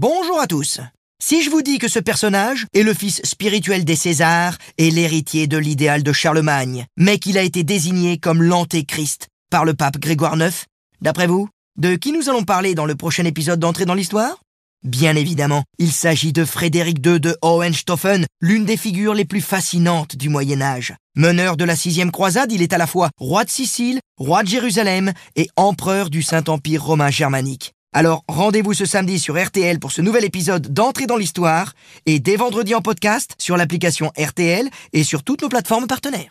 Bonjour à tous. Si je vous dis que ce personnage est le fils spirituel des Césars et l'héritier de l'idéal de Charlemagne, mais qu'il a été désigné comme l'antéchrist par le pape Grégoire IX, d'après vous, de qui nous allons parler dans le prochain épisode d'entrée dans l'histoire? Bien évidemment, il s'agit de Frédéric II de Hohenstaufen, l'une des figures les plus fascinantes du Moyen Âge. Meneur de la sixième croisade, il est à la fois roi de Sicile, roi de Jérusalem et empereur du Saint-Empire romain germanique. Alors rendez-vous ce samedi sur RTL pour ce nouvel épisode d'entrée dans l'histoire et dès vendredi en podcast sur l'application RTL et sur toutes nos plateformes partenaires.